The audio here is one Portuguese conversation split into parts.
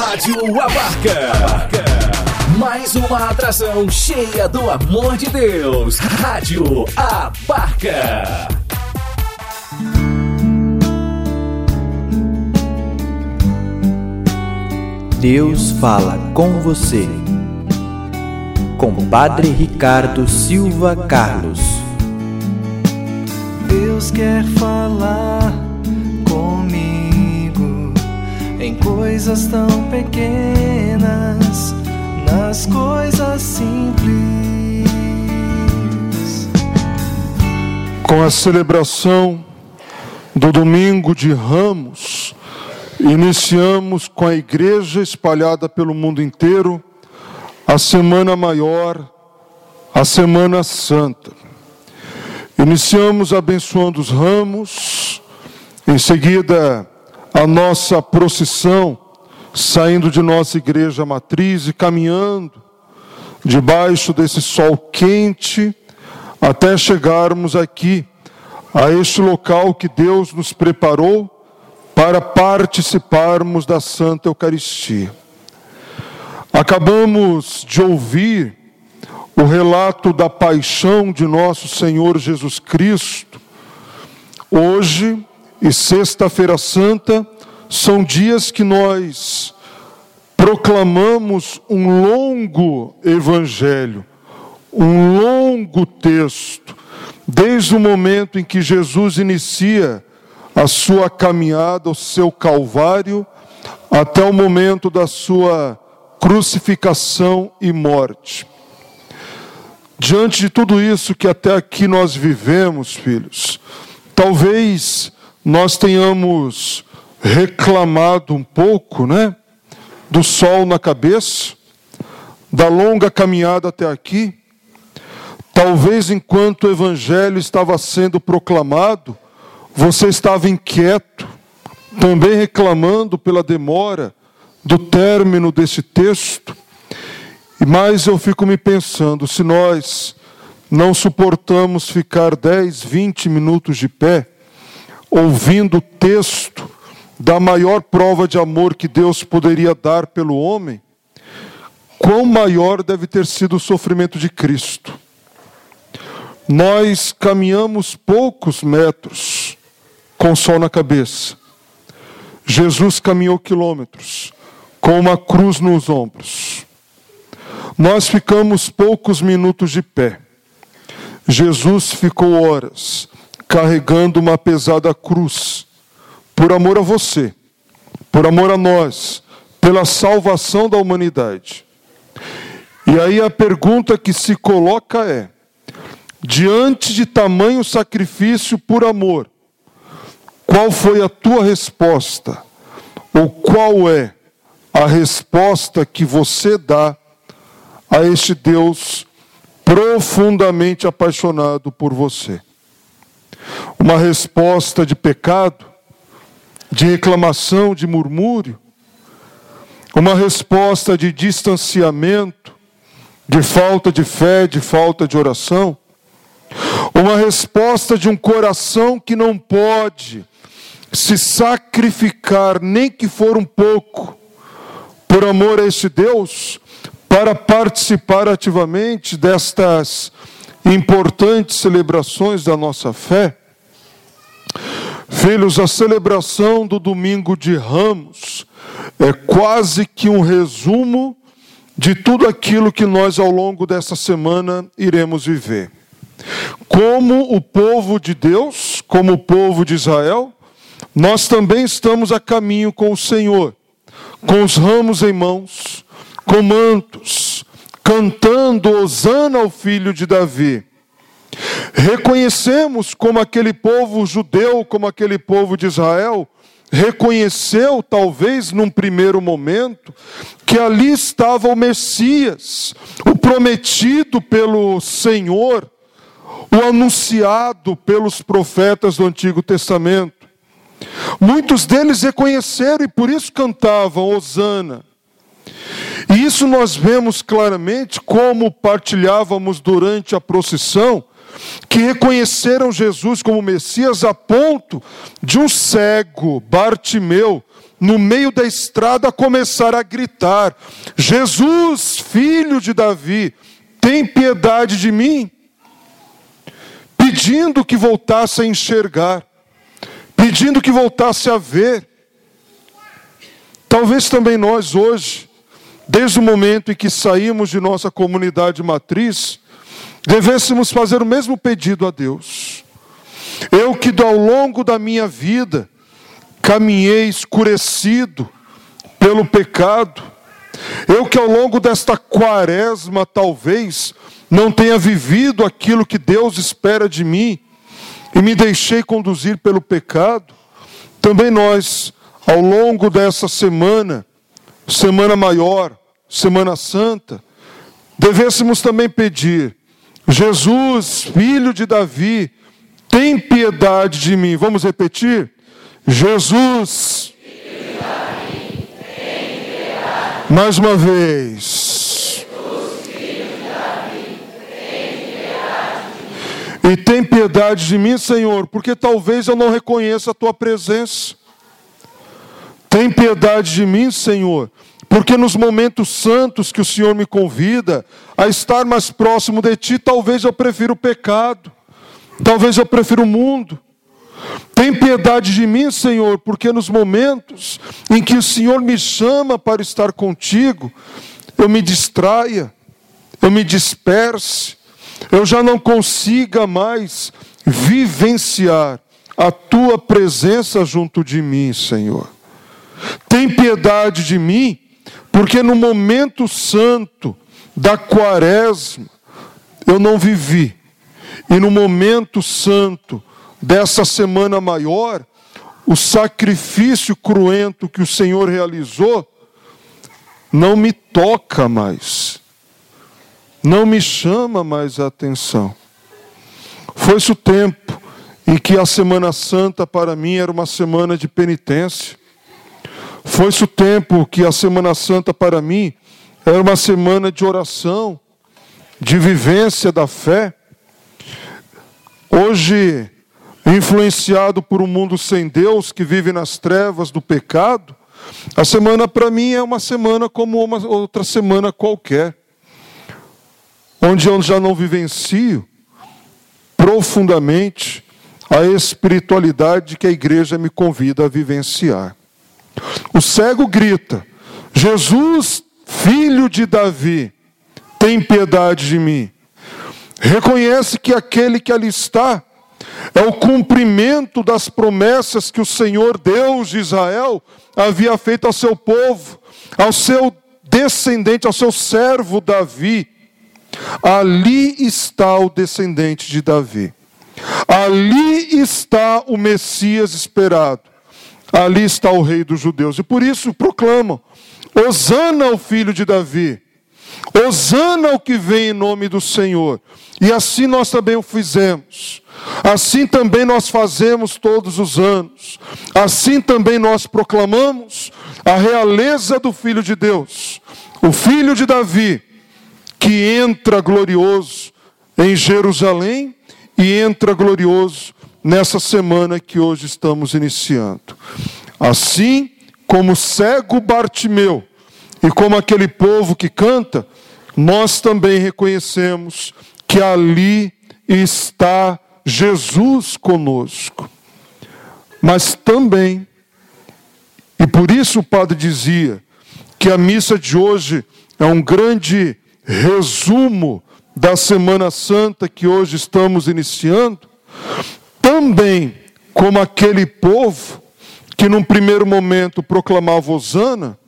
Rádio Abarca. Mais uma atração cheia do amor de Deus. Rádio Abarca. Deus fala com você. Com Padre Ricardo Silva Carlos. Deus quer falar comigo em coisas tão pequenas, nas coisas simples. Com a celebração do domingo de Ramos, Iniciamos com a igreja espalhada pelo mundo inteiro a Semana Maior, a Semana Santa. Iniciamos abençoando os ramos, em seguida a nossa procissão, saindo de nossa igreja matriz e caminhando debaixo desse sol quente, até chegarmos aqui, a este local que Deus nos preparou para participarmos da Santa Eucaristia. Acabamos de ouvir o relato da paixão de nosso Senhor Jesus Cristo. Hoje e Sexta-feira Santa são dias que nós proclamamos um longo evangelho, um longo texto, desde o momento em que Jesus inicia a sua caminhada, o seu calvário, até o momento da sua crucificação e morte. Diante de tudo isso que até aqui nós vivemos, filhos, talvez nós tenhamos reclamado um pouco, né, do sol na cabeça, da longa caminhada até aqui. Talvez enquanto o evangelho estava sendo proclamado, você estava inquieto, também reclamando pela demora do término desse texto. Mas eu fico me pensando, se nós não suportamos ficar 10, 20 minutos de pé, ouvindo o texto da maior prova de amor que Deus poderia dar pelo homem, quão maior deve ter sido o sofrimento de Cristo. Nós caminhamos poucos metros, com sol na cabeça. Jesus caminhou quilômetros com uma cruz nos ombros. Nós ficamos poucos minutos de pé. Jesus ficou horas carregando uma pesada cruz por amor a você, por amor a nós, pela salvação da humanidade. E aí a pergunta que se coloca é: diante de tamanho sacrifício por amor, qual foi a tua resposta? Ou qual é a resposta que você dá a este Deus profundamente apaixonado por você? Uma resposta de pecado, de reclamação, de murmúrio? Uma resposta de distanciamento, de falta de fé, de falta de oração? Uma resposta de um coração que não pode se sacrificar, nem que for um pouco, por amor a esse Deus, para participar ativamente destas importantes celebrações da nossa fé. Filhos, a celebração do domingo de Ramos é quase que um resumo de tudo aquilo que nós ao longo dessa semana iremos viver. Como o povo de Deus, como o povo de Israel, nós também estamos a caminho com o Senhor, com os ramos em mãos, com mantos, cantando Osana ao filho de Davi. Reconhecemos como aquele povo judeu, como aquele povo de Israel, reconheceu, talvez num primeiro momento, que ali estava o Messias, o prometido pelo Senhor, o anunciado pelos profetas do Antigo Testamento. Muitos deles reconheceram e por isso cantavam Hosana. E isso nós vemos claramente como partilhávamos durante a procissão, que reconheceram Jesus como Messias a ponto de um cego, Bartimeu, no meio da estrada, começar a gritar: Jesus, filho de Davi, tem piedade de mim. Pedindo que voltasse a enxergar, pedindo que voltasse a ver. Talvez também nós hoje, desde o momento em que saímos de nossa comunidade matriz, devêssemos fazer o mesmo pedido a Deus. Eu que ao longo da minha vida caminhei escurecido pelo pecado, eu que ao longo desta quaresma talvez não tenha vivido aquilo que Deus espera de mim e me deixei conduzir pelo pecado, também nós, ao longo dessa semana, semana maior, semana santa, devêssemos também pedir Jesus, filho de Davi, tem piedade de mim. Vamos repetir? Jesus. Mais uma vez. E tem piedade de mim, Senhor, porque talvez eu não reconheça a tua presença. Tem piedade de mim, Senhor, porque nos momentos santos que o Senhor me convida a estar mais próximo de Ti, talvez eu prefira o pecado, talvez eu prefira o mundo. Tem piedade de mim, Senhor, porque nos momentos em que o Senhor me chama para estar contigo, eu me distraia, eu me disperse, eu já não consiga mais vivenciar a tua presença junto de mim, Senhor. Tem piedade de mim, porque no momento santo da quaresma, eu não vivi. E no momento santo dessa semana maior, o sacrifício cruento que o Senhor realizou, não me toca mais, não me chama mais a atenção. Foi-se o tempo em que a Semana Santa para mim era uma semana de penitência, foi-se o tempo que a Semana Santa para mim era uma semana de oração, de vivência da fé. Hoje, influenciado por um mundo sem Deus que vive nas trevas do pecado, a semana para mim é uma semana como uma outra semana qualquer, onde eu já não vivencio profundamente a espiritualidade que a igreja me convida a vivenciar. O cego grita: Jesus, filho de Davi, tem piedade de mim. Reconhece que aquele que ali está é o cumprimento das promessas que o Senhor Deus de Israel havia feito ao seu povo, ao seu descendente, ao seu servo Davi. Ali está o descendente de Davi. Ali está o Messias esperado. Ali está o rei dos judeus. E por isso proclamam: Hosana ao filho de Davi. Hosana ao que vem em nome do Senhor. E assim nós também o fizemos. Assim também nós fazemos todos os anos. Assim também nós proclamamos a realeza do Filho de Deus, o Filho de Davi, que entra glorioso em Jerusalém e entra glorioso nessa semana que hoje estamos iniciando. Assim como cego Bartimeu e como aquele povo que canta, nós também reconhecemos que ali está Jesus conosco. Mas também, e por isso o padre dizia que a missa de hoje é um grande resumo da Semana Santa que hoje estamos iniciando, também como aquele povo que num primeiro momento proclamava Osana,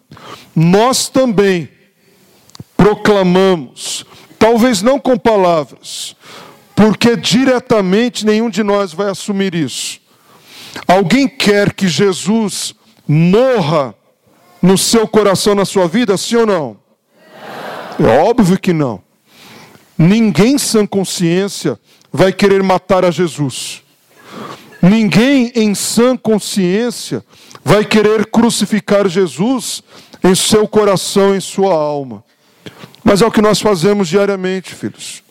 nós também proclamamos, talvez não com palavras, porque diretamente nenhum de nós vai assumir isso. Alguém quer que Jesus morra no seu coração, na sua vida, sim ou não? É óbvio que não. Ninguém sem consciência vai querer matar a Jesus. Ninguém em sã consciência vai querer crucificar Jesus em seu coração, em sua alma. Mas é o que nós fazemos diariamente, filhos.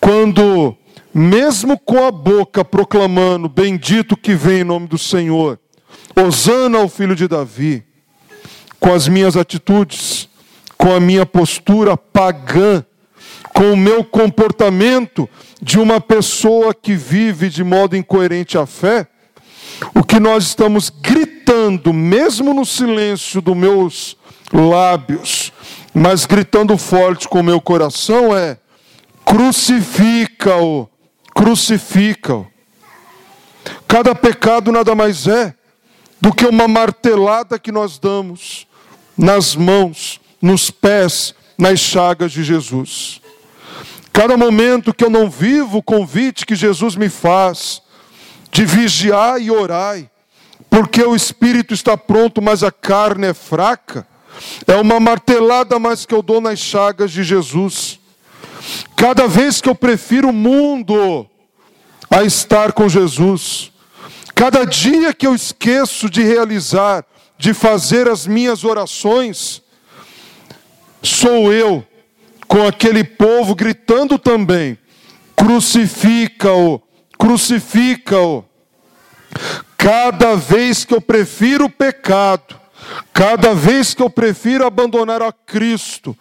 Quando, mesmo com a boca proclamando, bendito que vem em nome do Senhor, Osana ao filho de Davi, com as minhas atitudes, com a minha postura pagã, com o meu comportamento de uma pessoa que vive de modo incoerente à fé, o que nós estamos gritando, mesmo no silêncio dos meus lábios, mas gritando forte com o meu coração, é: crucifica-o, crucifica-o. Cada pecado nada mais é do que uma martelada que nós damos nas mãos, nos pés, nas chagas de Jesus. Cada momento que eu não vivo o convite que Jesus me faz de vigiar e orar, porque o espírito está pronto, mas a carne é fraca, é uma martelada mais que eu dou nas chagas de Jesus. Cada vez que eu prefiro o mundo a estar com Jesus, cada dia que eu esqueço de realizar, de fazer as minhas orações, sou eu com aquele povo gritando também: crucifica-o, crucifica-o. Cada vez que eu prefiro o pecado, cada vez que eu prefiro abandonar a Cristo,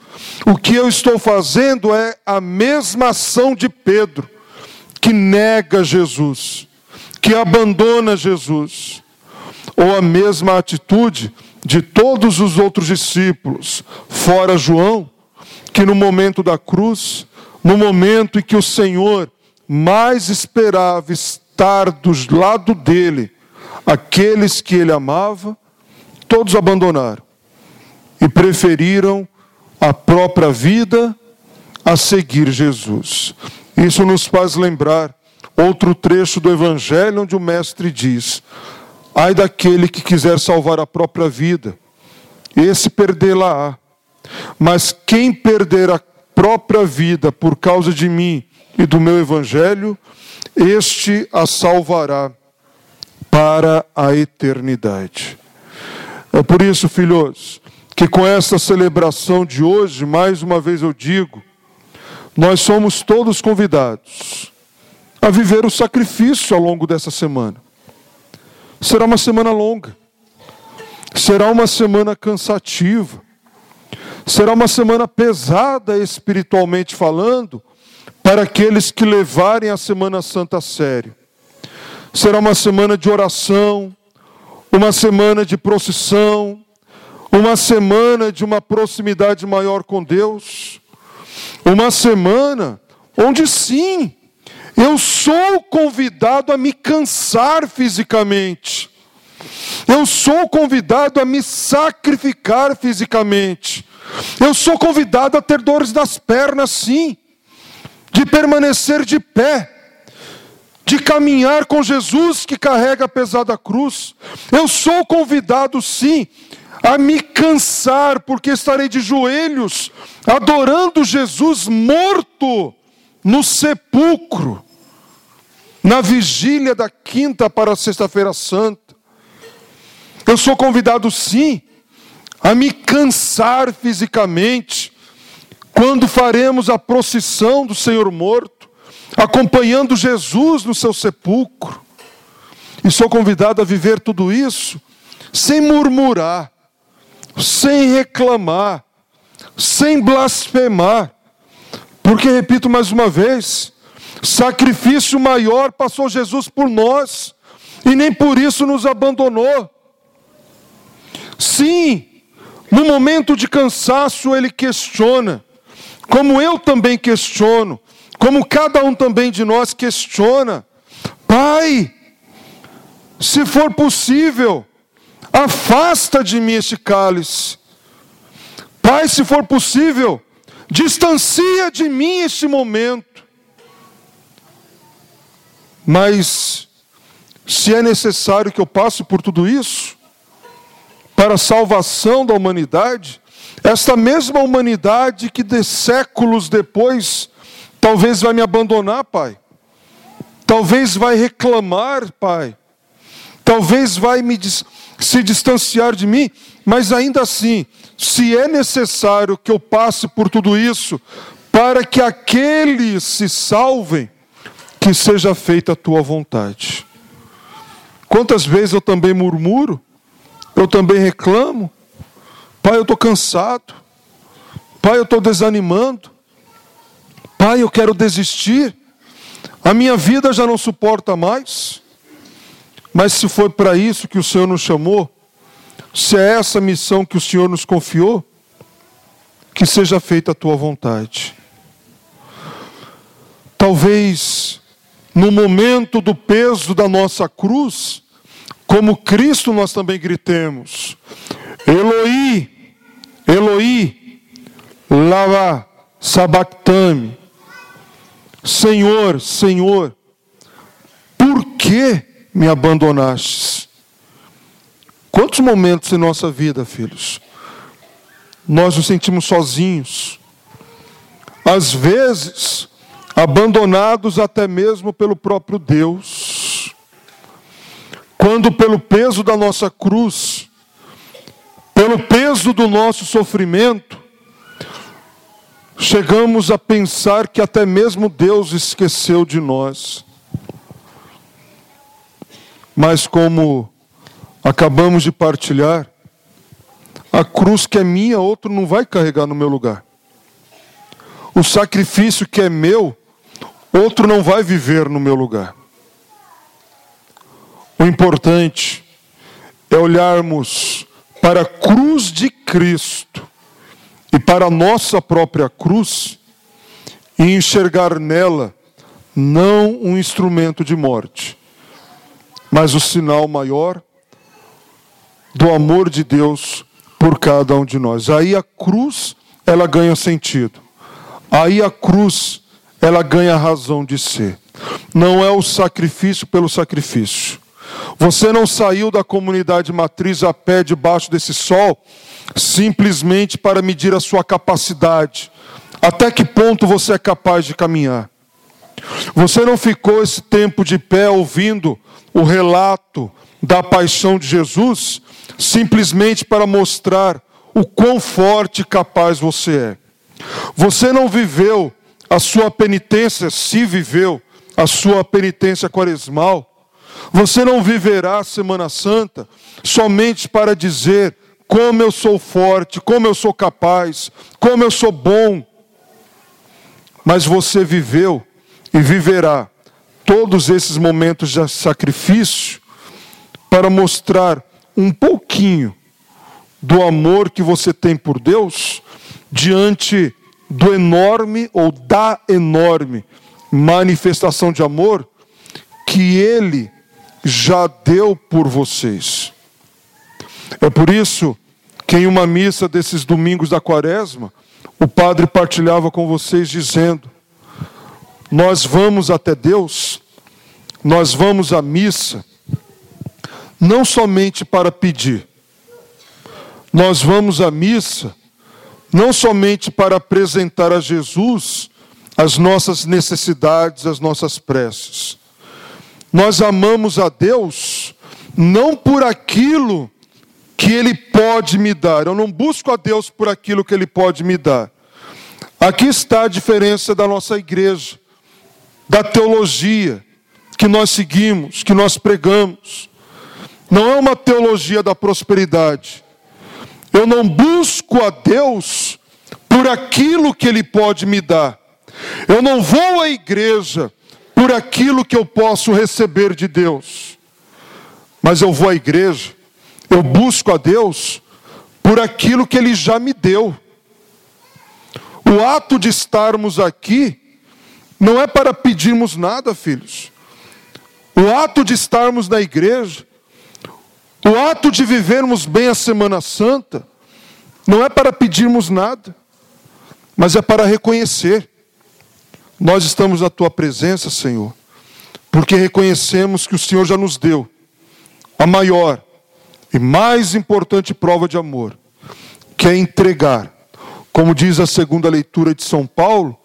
o que eu estou fazendo é a mesma ação de Pedro, que nega Jesus, que abandona Jesus, ou a mesma atitude de todos os outros discípulos, fora João, que no momento da cruz, no momento em que o Senhor mais esperava estar do lado dele, aqueles que ele amava, todos abandonaram e preferiram a própria vida a seguir Jesus. Isso nos faz lembrar outro trecho do Evangelho onde o Mestre diz: Ai daquele que quiser salvar a própria vida, esse perdê-la-á. Mas quem perder a própria vida por causa de mim e do meu Evangelho, este a salvará para a eternidade. É por isso, filhos, que com essa celebração de hoje, mais uma vez eu digo, nós somos todos convidados a viver o sacrifício ao longo dessa semana. Será uma semana longa, será uma semana cansativa, será uma semana pesada espiritualmente falando, para aqueles que levarem a Semana Santa a sério. Será uma semana de oração, uma semana de procissão, uma semana de uma proximidade maior com Deus, uma semana onde sim, eu sou convidado a me cansar fisicamente, eu sou convidado a me sacrificar fisicamente, eu sou convidado a ter dores das pernas, sim, de permanecer de pé, de caminhar com Jesus que carrega a pesada cruz. Eu sou convidado, sim, a me cansar, porque estarei de joelhos, adorando Jesus morto no sepulcro, na vigília da quinta para a sexta-feira santa. Eu sou convidado, sim, a me cansar fisicamente, quando faremos a procissão do Senhor morto acompanhando Jesus no seu sepulcro. E sou convidado a viver tudo isso sem murmurar, sem reclamar, sem blasfemar. Porque, repito mais uma vez, sacrifício maior passou Jesus por nós, e nem por isso nos abandonou. Sim, no momento de cansaço ele questiona, como eu também questiono, como cada um também de nós questiona: Pai, se for possível, afasta de mim este cálice. Pai, se for possível, distancia de mim este momento. Mas, se é necessário que eu passe por tudo isso, para a salvação da humanidade, esta mesma humanidade que de séculos depois Talvez vai me abandonar, Pai. Talvez vai reclamar, Pai. Talvez vai me se distanciar de mim, mas ainda assim, se é necessário que eu passe por tudo isso, para que aqueles se salvem, que seja feita a tua vontade. Quantas vezes eu também murmuro eu também reclamo. Pai, eu estou cansado. Pai, eu estou desanimando. Pai, eu quero desistir. A minha vida já não suporta mais. Mas se foi para isso que o Senhor nos chamou, se é essa missão que o Senhor nos confiou, que seja feita a tua vontade. Talvez no momento do peso da nossa cruz, como Cristo nós também gritemos: Eloi, Eloi, lava sabactame. Senhor, Senhor, por que me abandonastes. Quantos momentos em nossa vida, filhos, nós nos sentimos sozinhos, às vezes abandonados até mesmo pelo próprio Deus, quando pelo peso da nossa cruz, pelo peso do nosso sofrimento, chegamos a pensar que até mesmo Deus esqueceu de nós. Mas como acabamos de partilhar, a cruz que é minha, outro não vai carregar no meu lugar. O sacrifício que é meu, outro não vai viver no meu lugar. O importante é olharmos para a cruz de Cristo e para a nossa própria cruz e enxergar nela não um instrumento de morte, mas o sinal maior do amor de Deus por cada um de nós. Aí a cruz, ela ganha sentido. Aí a cruz, ela ganha razão de ser. Não é o sacrifício pelo sacrifício. Você não saiu da comunidade matriz a pé debaixo desse sol simplesmente para medir a sua capacidade. Até que ponto você é capaz de caminhar? Você não ficou esse tempo de pé ouvindo o relato da paixão de Jesus simplesmente para mostrar o quão forte e capaz você é. Você não viveu a sua penitência, se viveu a sua penitência quaresmal. Você não viverá a Semana Santa somente para dizer como eu sou forte, como eu sou capaz, como eu sou bom. Mas você viveu e viverá todos esses momentos de sacrifício para mostrar um pouquinho do amor que você tem por Deus diante do enorme ou da enorme manifestação de amor que Ele já deu por vocês. É por isso que em uma missa desses domingos da quaresma, o padre partilhava com vocês dizendo: nós vamos até Deus, nós vamos à missa, não somente para pedir, nós vamos à missa não somente para apresentar a Jesus as nossas necessidades, as nossas preces. Nós amamos a Deus não por aquilo que Ele pode me dar. Eu não busco a Deus por aquilo que Ele pode me dar. Aqui está a diferença da nossa igreja da teologia que nós seguimos, que nós pregamos. Não é uma teologia da prosperidade. Eu não busco a Deus por aquilo que Ele pode me dar. Eu não vou à igreja por aquilo que eu posso receber de Deus. Mas eu vou à igreja, eu busco a Deus por aquilo que Ele já me deu. O ato de estarmos aqui não é para pedirmos nada, filhos. O ato de estarmos na igreja, o ato de vivermos bem a Semana Santa, não é para pedirmos nada, mas é para reconhecer. Nós estamos na tua presença, Senhor, porque reconhecemos que o Senhor já nos deu a maior e mais importante prova de amor, que é entregar, como diz a segunda leitura de São Paulo,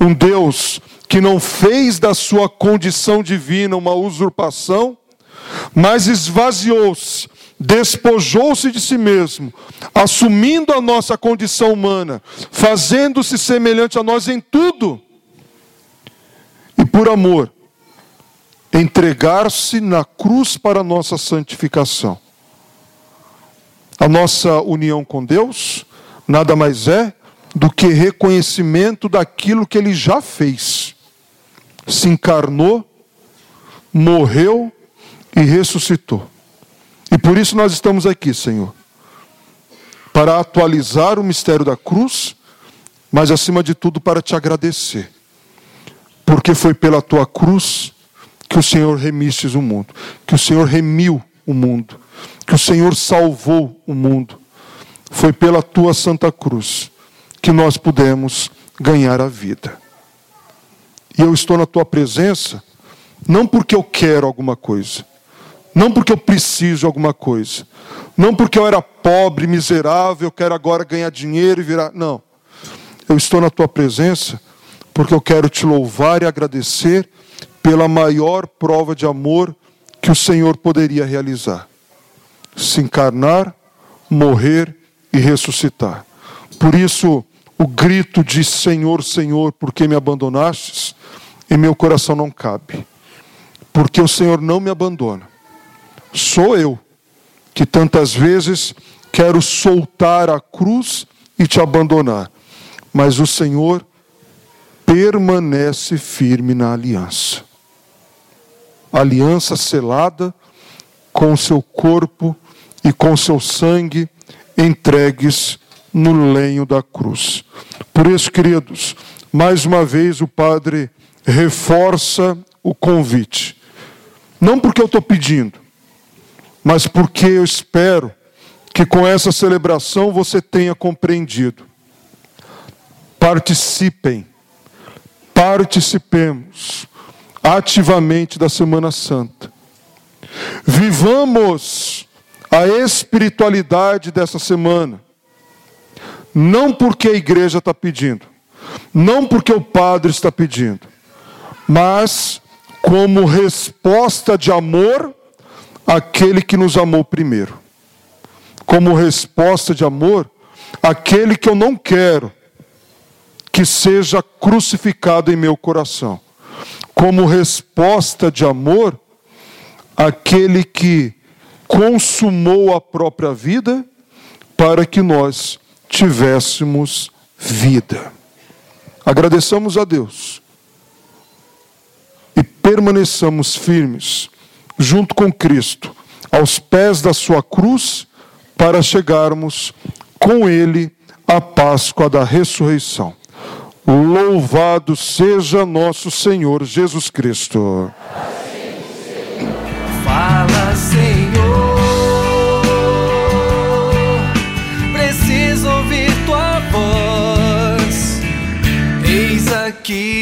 um Deus que não fez da sua condição divina uma usurpação, mas esvaziou-se, despojou-se de si mesmo, assumindo a nossa condição humana, fazendo-se semelhante a nós em tudo, e por amor, entregar-se na cruz para a nossa santificação. A nossa união com Deus nada mais é do que reconhecimento daquilo que ele já fez. Se encarnou, morreu e ressuscitou. E por isso nós estamos aqui, Senhor, para atualizar o mistério da cruz, mas acima de tudo para te agradecer. Porque foi pela tua cruz que o Senhor remistes o mundo, que o Senhor remiu o mundo, que o Senhor salvou o mundo. Foi pela tua santa cruz que nós pudemos ganhar a vida. E eu estou na tua presença, não porque eu quero alguma coisa, não porque eu preciso de alguma coisa. Não porque eu era pobre, miserável, eu quero agora ganhar dinheiro e virar. Não. Eu estou na tua presença porque eu quero te louvar e agradecer pela maior prova de amor que o Senhor poderia realizar: se encarnar, morrer e ressuscitar. Por isso, o grito de Senhor, Senhor, por que me abandonastes, em meu coração não cabe. Porque o Senhor não me abandona sou eu, que tantas vezes quero soltar a cruz e te abandonar. Mas o Senhor permanece firme na aliança. Aliança selada com seu corpo e com seu sangue entregues no lenho da cruz. Por isso, queridos, mais uma vez o Padre reforça o convite. Não porque eu estou pedindo, mas porque eu espero que com essa celebração você tenha compreendido. Participem, participemos ativamente da Semana Santa. Vivamos a espiritualidade dessa semana, não porque a igreja está pedindo, não porque o padre está pedindo, mas como resposta de amor aquele que nos amou primeiro. Como resposta de amor, aquele que eu não quero que seja crucificado em meu coração. Como resposta de amor, aquele que consumou a própria vida para que nós tivéssemos vida. Agradeçamos a Deus e permaneçamos firmes junto com Cristo, aos pés da sua cruz, para chegarmos com Ele à Páscoa da ressurreição. Louvado seja nosso Senhor Jesus Cristo. Fala, Senhor. Preciso ouvir tua voz. Eis aqui